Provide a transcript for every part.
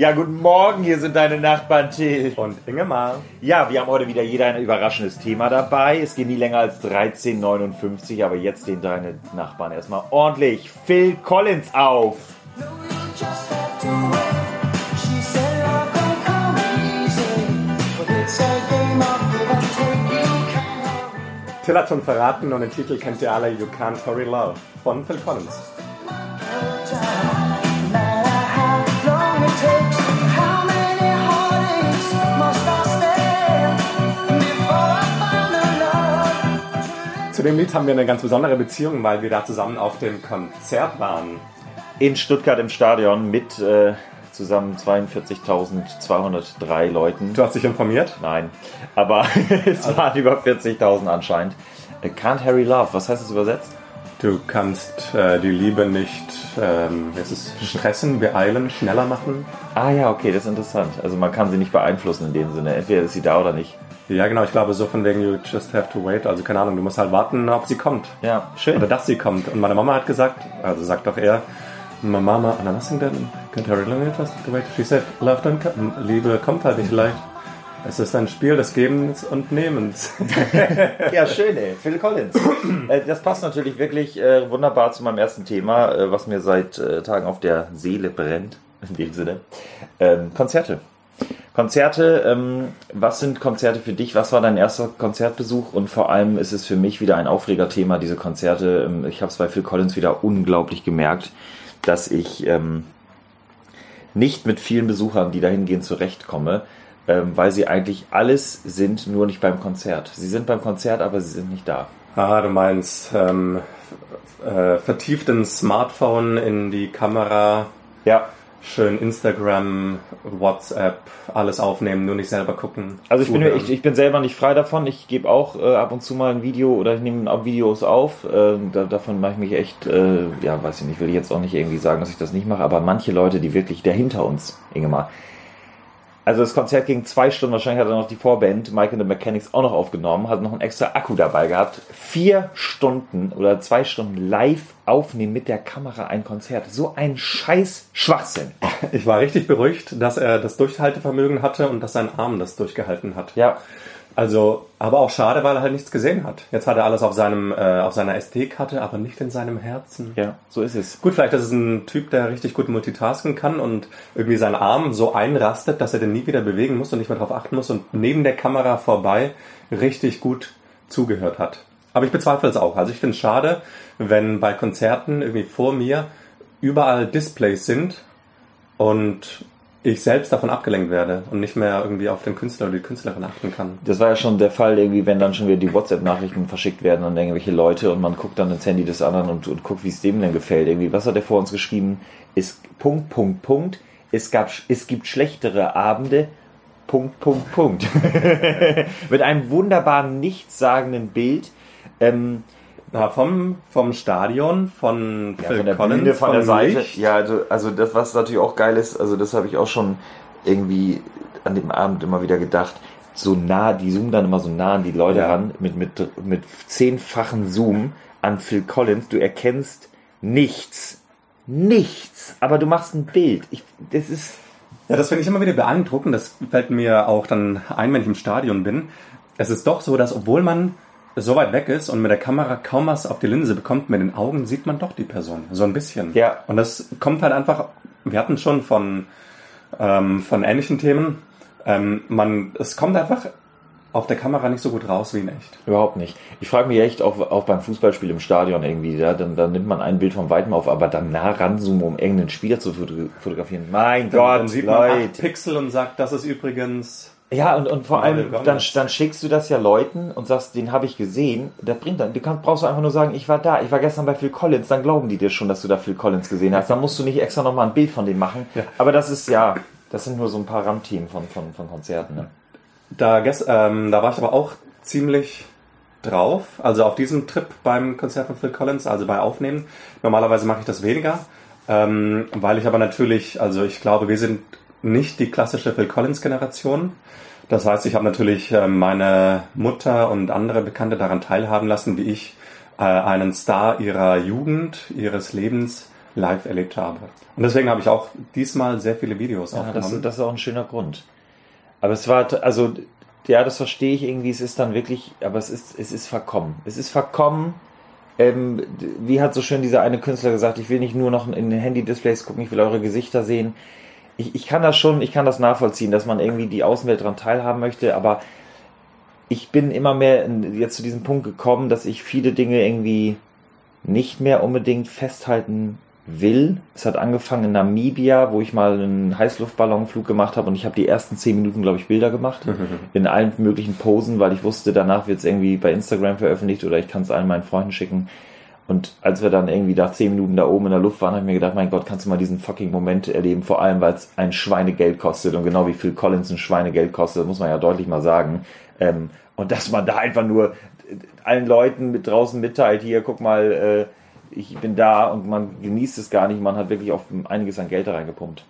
Ja, guten Morgen, hier sind deine Nachbarn Till. Und Ingemar. Ja, wir haben heute wieder jeder ein überraschendes Thema dabei. Es geht nie länger als 13,59, aber jetzt den deine Nachbarn erstmal ordentlich Phil Collins auf. Till hat schon verraten und den Titel kennt ihr alle You Can't Hurry Love von Phil Collins. Zu dem Lied haben wir eine ganz besondere Beziehung, weil wir da zusammen auf dem Konzert waren. In Stuttgart im Stadion mit äh, zusammen 42.203 Leuten. Du hast dich informiert? Nein, aber es waren über 40.000 anscheinend. Can't Harry Love, was heißt das übersetzt? Du kannst äh, die Liebe nicht ähm, wie ist es, stressen, beeilen, schneller machen. Ah ja, okay, das ist interessant. Also man kann sie nicht beeinflussen in dem Sinne. Entweder ist sie da oder nicht. Ja, genau, ich glaube so von wegen you just have to wait. Also keine Ahnung, du musst halt warten, ob sie kommt. Ja, schön. Oder dass sie kommt. Und meine Mama hat gesagt, also sagt doch er, my mama, nothing then, can't hurry long just to wait. She said, love don't come. Liebe kommt halt nicht leicht. Es ist ein Spiel des Gebens und Nehmens. ja, schön, ey. Phil Collins. Äh, das passt natürlich wirklich äh, wunderbar zu meinem ersten Thema, äh, was mir seit Tagen auf der Seele brennt. In dem Sinne. Ähm, Konzerte. Konzerte, ähm, was sind Konzerte für dich? Was war dein erster Konzertbesuch? Und vor allem ist es für mich wieder ein Aufregerthema, diese Konzerte. Ähm, ich habe es bei Phil Collins wieder unglaublich gemerkt, dass ich nicht mit vielen Besuchern, die dahin gehen, zurechtkomme, ähm, weil sie eigentlich alles sind, nur nicht beim Konzert. Sie sind beim Konzert, aber sie sind nicht da. Ah, du meinst ähm, äh, vertieft ins Smartphone in die Kamera. Ja schön Instagram, WhatsApp, alles aufnehmen, nur nicht selber gucken. Also ich bin, ich, ich, bin selber nicht frei davon. Ich gebe auch äh, ab und zu mal ein Video oder ich nehme auch Videos auf. Äh, da, davon mache ich mich echt, äh, ja, weiß ich nicht, will ich jetzt auch nicht irgendwie sagen, dass ich das nicht mache, aber manche Leute, die wirklich dahinter uns, Ingemar, also das Konzert ging zwei Stunden, wahrscheinlich hat er noch die Vorband, Mike and the Mechanics, auch noch aufgenommen, hat noch einen extra Akku dabei gehabt. Vier Stunden oder zwei Stunden live aufnehmen mit der Kamera ein Konzert. So ein scheiß Schwachsinn. Ich war richtig beruhigt, dass er das Durchhaltevermögen hatte und dass sein Arm das durchgehalten hat. Ja. Also, aber auch schade, weil er halt nichts gesehen hat. Jetzt hat er alles auf seinem, äh, auf seiner SD-Karte, aber nicht in seinem Herzen. Ja, so ist es. Gut, vielleicht ist es ein Typ, der richtig gut multitasken kann und irgendwie seinen Arm so einrastet, dass er den nie wieder bewegen muss und nicht mehr darauf achten muss und neben der Kamera vorbei richtig gut zugehört hat. Aber ich bezweifle es auch. Also ich finde es schade, wenn bei Konzerten irgendwie vor mir überall Displays sind und ich selbst davon abgelenkt werde und nicht mehr irgendwie auf den Künstler oder die Künstlerin achten kann. Das war ja schon der Fall, irgendwie, wenn dann schon wieder die WhatsApp-Nachrichten verschickt werden an irgendwelche Leute und man guckt dann ins Handy des anderen und, und guckt, wie es dem denn gefällt. Irgendwie, was hat er vor uns geschrieben? Ist Punkt, Punkt, Punkt. Es gab, es gibt schlechtere Abende. Punkt, Punkt, Punkt. Mit einem wunderbaren, nichtssagenden Bild. Ähm, na, vom, vom Stadion, von ja, Phil von der Collins, Bühne, von der Seite. Licht. Ja, also, also das, was natürlich auch geil ist, also das habe ich auch schon irgendwie an dem Abend immer wieder gedacht. So nah, die zoomen dann immer so nah an die Leute ja. ran, mit, mit, mit zehnfachen Zoom an Phil Collins. Du erkennst nichts. Nichts. Aber du machst ein Bild. Ich, das ist. Ja, das finde ich immer wieder beeindruckend. Das fällt mir auch dann ein, wenn ich im Stadion bin. Es ist doch so, dass obwohl man so weit weg ist und mit der Kamera kaum was auf die Linse bekommt, mit den Augen sieht man doch die Person. So ein bisschen. Ja. Und das kommt halt einfach, wir hatten schon von, ähm, von ähnlichen Themen, ähm, man, es kommt einfach auf der Kamera nicht so gut raus wie in echt. Überhaupt nicht. Ich frage mich echt auch, auch beim Fußballspiel im Stadion irgendwie, ja, dann, dann nimmt man ein Bild von weitem auf, aber dann nah ranzoomen, um irgendeinen Spieler zu fotografieren. Mein dann, Gott, dann sieht Leute. man acht Pixel und sagt, das ist übrigens ja, und, und vor allem, dann, dann schickst du das ja Leuten und sagst, den habe ich gesehen. Das bringt dann, du kannst, brauchst du einfach nur sagen, ich war da, ich war gestern bei Phil Collins, dann glauben die dir schon, dass du da Phil Collins gesehen hast. Dann musst du nicht extra nochmal ein Bild von dem machen. Ja. Aber das ist ja, das sind nur so ein paar Randthemen von, von, von Konzerten. Ne? Da, ähm, da war ich aber auch ziemlich drauf, also auf diesem Trip beim Konzert von Phil Collins, also bei Aufnehmen. Normalerweise mache ich das weniger, ähm, weil ich aber natürlich, also ich glaube, wir sind nicht die klassische Phil Collins Generation. Das heißt, ich habe natürlich äh, meine Mutter und andere Bekannte daran teilhaben lassen, wie ich äh, einen Star ihrer Jugend, ihres Lebens live erlebt habe. Und deswegen habe ich auch diesmal sehr viele Videos Ja, aufgenommen. das, das ist auch ein schöner Grund. Aber es war, also, ja, das verstehe ich irgendwie. Es ist dann wirklich, aber es ist, es ist verkommen. Es ist verkommen. Ähm, wie hat so schön dieser eine Künstler gesagt, ich will nicht nur noch in den Handy-Displays gucken, ich will eure Gesichter sehen. Ich, ich kann das schon, ich kann das nachvollziehen, dass man irgendwie die Außenwelt daran teilhaben möchte, aber ich bin immer mehr jetzt zu diesem Punkt gekommen, dass ich viele Dinge irgendwie nicht mehr unbedingt festhalten will. Es hat angefangen in Namibia, wo ich mal einen Heißluftballonflug gemacht habe und ich habe die ersten zehn Minuten, glaube ich, Bilder gemacht. in allen möglichen Posen, weil ich wusste, danach wird es irgendwie bei Instagram veröffentlicht oder ich kann es allen meinen Freunden schicken. Und als wir dann irgendwie da zehn Minuten da oben in der Luft waren, habe ich mir gedacht, mein Gott, kannst du mal diesen fucking Moment erleben, vor allem weil es ein Schweinegeld kostet. Und genau wie Phil Collins ein Schweinegeld kostet, muss man ja deutlich mal sagen. Ähm, und dass man da einfach nur allen Leuten mit draußen mitteilt, hier, guck mal, äh, ich bin da und man genießt es gar nicht, man hat wirklich auf einiges an Geld da reingepumpt.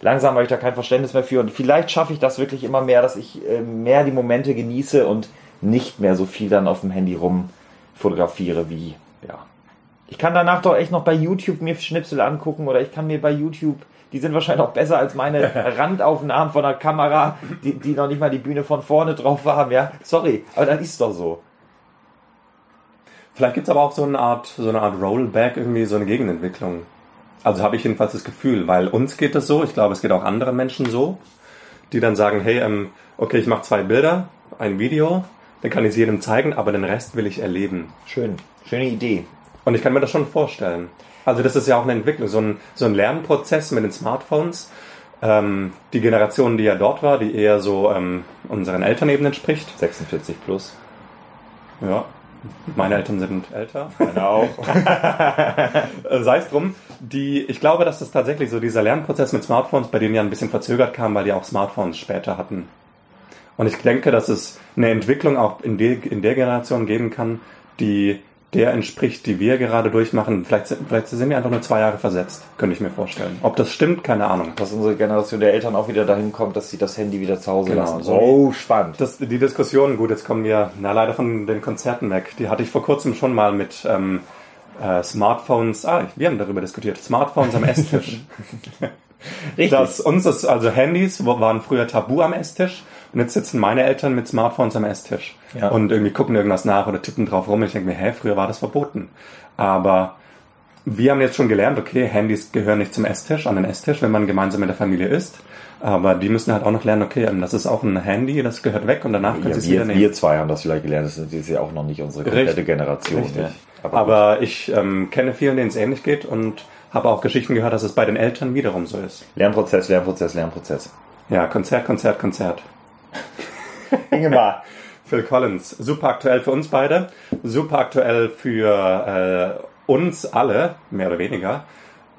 Langsam habe ich da kein Verständnis mehr für. Und vielleicht schaffe ich das wirklich immer mehr, dass ich äh, mehr die Momente genieße und nicht mehr so viel dann auf dem Handy rum fotografiere wie, ja. Ich kann danach doch echt noch bei YouTube mir Schnipsel angucken oder ich kann mir bei YouTube, die sind wahrscheinlich auch besser als meine Randaufnahmen von der Kamera, die, die noch nicht mal die Bühne von vorne drauf haben, ja. Sorry, aber dann ist doch so. Vielleicht gibt es aber auch so eine Art, so eine Art Rollback, irgendwie so eine Gegenentwicklung. Also habe ich jedenfalls das Gefühl, weil uns geht es so, ich glaube, es geht auch anderen Menschen so, die dann sagen, hey, ähm, okay, ich mache zwei Bilder, ein Video, dann kann ich es jedem zeigen, aber den Rest will ich erleben. Schön. Schöne Idee. Und ich kann mir das schon vorstellen. Also das ist ja auch eine Entwicklung, so ein, so ein Lernprozess mit den Smartphones. Ähm, die Generation, die ja dort war, die eher so ähm, unseren Eltern eben entspricht. 46 plus. Ja, meine Eltern sind älter. Meine auch. Sei es drum. Die, ich glaube, dass das tatsächlich so dieser Lernprozess mit Smartphones bei denen ja ein bisschen verzögert kam, weil die auch Smartphones später hatten. Und ich denke, dass es eine Entwicklung auch in, de, in der Generation geben kann, die der entspricht, die wir gerade durchmachen. Vielleicht, sind- vielleicht sind wir einfach nur zwei Jahre versetzt, könnte ich mir vorstellen. Ob das stimmt, keine Ahnung. Dass unsere Generation der Eltern auch wieder dahin kommt, dass sie das Handy wieder zu Hause Genau, lassen. so Oh, spannend. Das, die Diskussion, gut, jetzt kommen wir na, leider von den Konzerten weg. Die hatte ich vor kurzem schon mal mit ähm, äh, Smartphones. Ah, wir haben darüber diskutiert. Smartphones am Esstisch. Richtig. Das, uns ist, also Handys waren früher tabu am Esstisch und jetzt sitzen meine Eltern mit Smartphones am Esstisch Ja. und irgendwie gucken irgendwas nach oder tippen drauf rum. Und ich denke mir, hä, früher war das verboten. Aber wir haben jetzt schon gelernt, okay, Handys gehören nicht zum Esstisch, an den Esstisch, wenn man gemeinsam mit der Familie isst. Aber die müssen halt auch noch lernen, okay, das ist auch ein Handy, das gehört weg und danach können Ja, sie es wieder nehmen. wir zwei haben das vielleicht gelernt. Das ist ja auch noch nicht unsere komplette Richtig. Generation. Richtig. Ne? Aber, ich ähm, kenne vielen, denen es ähnlich geht und habe auch Geschichten gehört, dass es bei den Eltern wiederum so ist. Lernprozess, Lernprozess, Lernprozess. Ja, Konzert, Konzert, Konzert. Ingemar. Phil Collins, super aktuell für uns beide, super aktuell für äh, uns alle, mehr oder weniger.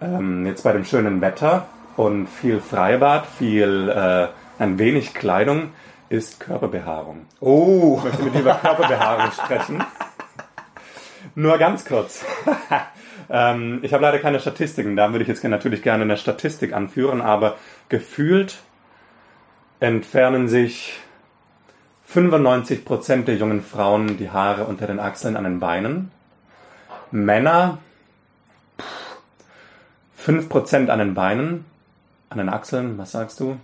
Ähm, jetzt bei dem schönen Wetter und viel Freibad, viel, äh, ein wenig Kleidung ist Körperbehaarung. Oh. Ich möchte mit dir über Körperbehaarung sprechen. Nur ganz kurz. ähm, ich habe leider keine Statistiken, da würde ich jetzt natürlich gerne eine Statistik anführen, aber gefühlt entfernen sich 95% der jungen Frauen die Haare unter den Achseln an den Beinen. Männer pff, 5% an den Beinen, an den Achseln, was sagst du?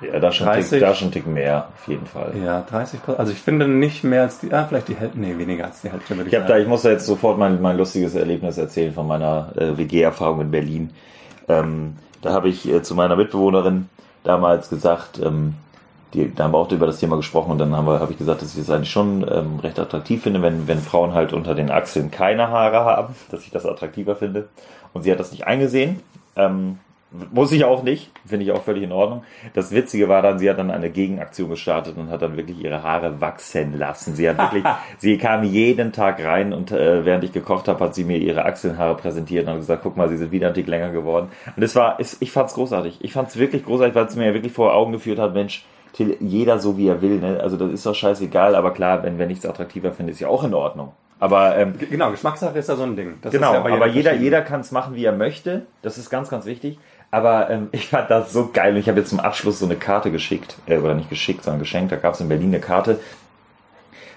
Ja, da schon, 30. Tick, da schon Tick mehr, auf jeden Fall. Ja, 30% Also ich finde nicht mehr als die, ah, vielleicht die Hälfte, nee, weniger als die Hälfte würde ich Ich, hab da, sagen. ich muss da jetzt sofort mein, mein lustiges Erlebnis erzählen von meiner äh, WG-Erfahrung in Berlin. Ähm, da habe ich äh, zu meiner Mitbewohnerin damals gesagt, ähm, die, da haben wir auch über das Thema gesprochen und dann habe ich gesagt, dass ich das eigentlich schon ähm, recht attraktiv finde, wenn, wenn Frauen halt unter den Achseln keine Haare haben, dass ich das attraktiver finde. Und sie hat das nicht eingesehen. Ähm, muss ich auch nicht, finde ich auch völlig in Ordnung. Das Witzige war dann, sie hat dann eine Gegenaktion gestartet und hat dann wirklich ihre Haare wachsen lassen. Sie hat wirklich, sie kam jeden Tag rein und äh, während ich gekocht habe, hat sie mir ihre Achselhaare präsentiert und hat gesagt, guck mal, sie sind wieder ein Tick länger geworden. Und es war, es, ich fand's großartig. Ich fand's wirklich großartig, weil es mir wirklich vor Augen geführt hat, Mensch, Till, jeder so wie er will, ne? Also das ist doch scheißegal, aber klar, wenn wir nichts attraktiver finden, ist ja auch in Ordnung. Aber ähm, Genau, Geschmackssache ist ja so ein Ding. Das Genau, ja aber jeder, jeder kann es machen, wie er möchte. Das ist ganz, ganz wichtig. Aber ähm, ich fand das so geil. Und ich habe jetzt zum Abschluss so eine Karte geschickt, äh, oder nicht geschickt, sondern geschenkt. Da gab es in Berlin eine Karte.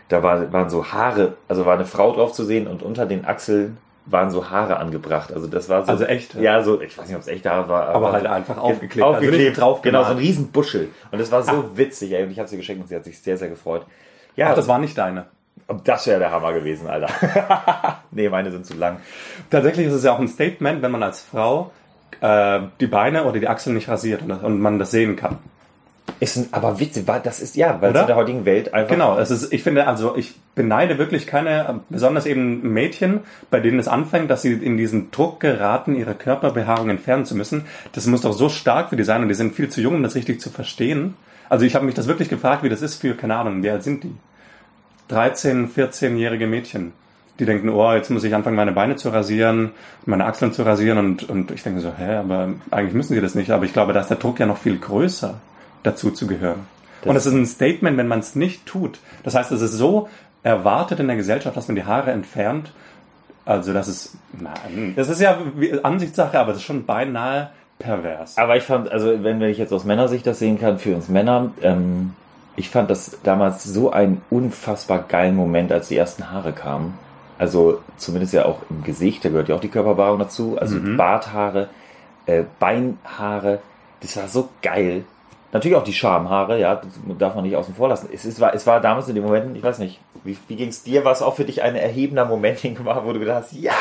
Da war, waren so Haare, also war eine Frau drauf zu sehen und unter den Achseln waren so Haare angebracht. Also das war so. Also echt? Ja, so, ich weiß nicht, ob es echt Haare war. Aber halt einfach aufgeklebt. Aufgeklebt, also drauf genau, so ein gemalt. riesen Buschel. Und das war so witzig, ey. Und ich habe sie geschenkt und sie hat sich sehr, sehr gefreut. Ja, Ach, das war nicht deine. das wäre der Hammer gewesen, Alter. nee, meine sind zu lang. Tatsächlich ist es ja auch ein Statement, wenn man als Frau äh, die Beine oder die Achseln nicht rasiert und, und man das sehen kann. Ist ein, aber witzig, weil das ist, ja, weil es in der heutigen Welt einfach. Genau, es ist, ich finde, also ich beneide wirklich keine, besonders eben Mädchen, bei denen es anfängt, dass sie in diesen Druck geraten, ihre Körperbehaarung entfernen zu müssen. Das muss doch so stark für die sein und die sind viel zu jung, um das richtig zu verstehen. Also ich habe mich das wirklich gefragt, wie das ist für, keine Ahnung, wie alt sind die? 13, 14-jährige Mädchen. Die denken, oh, jetzt muss ich anfangen, meine Beine zu rasieren, meine Achseln zu rasieren und, und ich denke so, hä, aber eigentlich müssen sie das nicht. Aber ich glaube, da ist der Druck ja noch viel größer, dazu zu gehören. und es ist ein Statement, wenn man es nicht tut. Das heißt, es ist so erwartet in der Gesellschaft, dass man die Haare entfernt. Also das ist, nein, das ist ja Ansichtssache, aber das ist schon beinahe pervers. Aber ich fand, also wenn ich jetzt aus Männersicht das sehen kann, für uns Männer, ähm, ich fand das damals so einen unfassbar geilen Moment, als die ersten Haare kamen. Also zumindest ja auch im Gesicht, da gehört ja auch die Körperbehaarung dazu. Also Barthaare, äh, Beinhaare, das war so geil. Natürlich auch die Schamhaare, ja, das darf man nicht außen vor lassen. Es, ist, war, es war damals in dem Moment, ich weiß nicht, wie, wie ging es dir? War es auch für dich ein erhebender Moment, wo du gedacht hast, ja,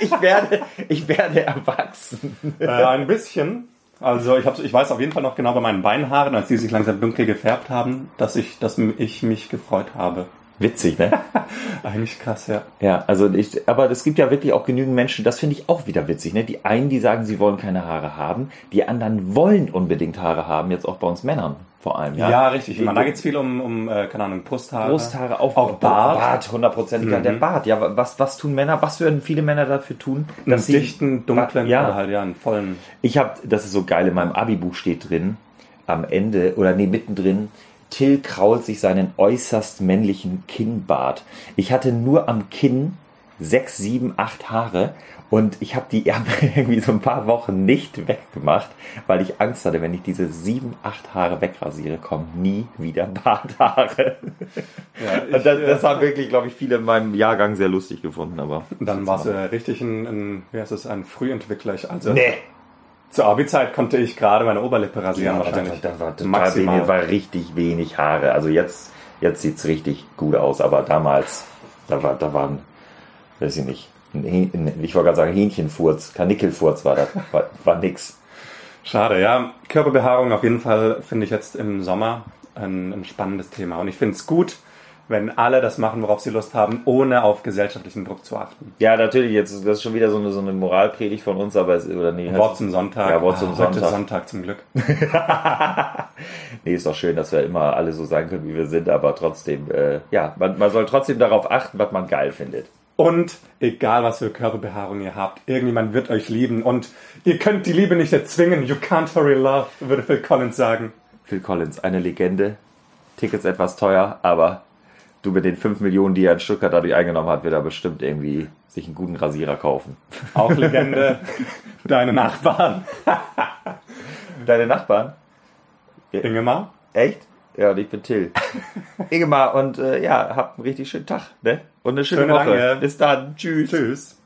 ich werde, ich werde erwachsen. Äh, ein bisschen. Also ich, hab's, ich weiß auf jeden Fall noch genau bei meinen Beinhaaren, als die sich langsam dunkel gefärbt haben, dass ich, dass ich mich gefreut habe. Witzig, ne? Eigentlich krass, ja. Ja, also ich, aber es gibt ja wirklich auch genügend Menschen, das finde ich auch wieder witzig, ne? Die einen, die sagen, sie wollen keine Haare haben, die anderen wollen unbedingt Haare haben, jetzt auch bei uns Männern vor allem, ja. Ja, richtig. Ich Die- meine, da geht's viel um, um äh, keine Ahnung, Brusthaare. Brusthaare, auch, Auch Bart. Bart, hundertprozentig. Ja, der Bart, ja, was, was tun Männer, was würden viele Männer dafür tun? Einen dichten, dunklen ja, oder halt ja, einen vollen. Ich habe, das ist so geil, in meinem Abi-Buch steht drin, am Ende, oder nee, mittendrin, Till krault sich seinen äußerst männlichen Kinnbart. Ich hatte nur am Kinn sechs, sieben, acht Haare und ich habe die irgendwie so ein paar Wochen nicht weggemacht, weil ich Angst hatte, wenn ich diese sieben, acht Haare wegrasiere, kommen nie wieder Barthaare. Ja, Und das, das haben wirklich, glaube ich, viele in meinem Jahrgang sehr lustig gefunden, aber. Dann war es äh, richtig ein, ein, wie heißt es, ein Frühentwickler. Ich- Also Nee! Zur Abi-Zeit konnte ich gerade meine Oberlippe rasieren Ja, wahrscheinlich. Da, war total Maximal. wenig, war richtig wenig Haare. Also jetzt, jetzt sieht's richtig gut aus, aber damals, da war, da waren, weiß ich nicht, ein, ich wollte gerade sagen Hähnchenfurz, Kanickelfurz war das, war, war nix. Schade, ja. Körperbehaarung auf jeden Fall finde ich jetzt im Sommer ein, ein spannendes Thema. Und ich finde es gut, wenn alle das machen, worauf sie Lust haben, ohne auf gesellschaftlichen Druck zu achten. Ja, natürlich, jetzt, das ist schon wieder so eine, so eine Moralpredigt von uns, aber es, oder nee, Wort zum Sonntag. Ja, Wort zum Ah, Heute Sonntag. Sonntag zum Glück. nee, ist doch schön, dass wir immer alle so sein können, wie wir sind, aber trotzdem, äh, ja, man, man soll trotzdem darauf achten, was man geil findet. Und egal, was für Körperbehaarung ihr habt, irgendjemand wird euch lieben. Und ihr könnt die Liebe nicht erzwingen. You can't hurry love, würde Phil Collins sagen. Phil Collins, eine Legende. Tickets etwas teuer, aber du mit den 5 Millionen, die er in Stuttgart dadurch eingenommen hat, wird er bestimmt irgendwie sich einen guten Rasierer kaufen. Auch Legende. Deine Nachbarn. Deine Nachbarn? Ingemar. Echt? Ja, und ich bin Till. Ingemar, und äh, ja, habt einen richtig schönen Tag, ne? Und eine schöne Schöne Woche. Danke. Bis dann. Tschüss. Tschüss.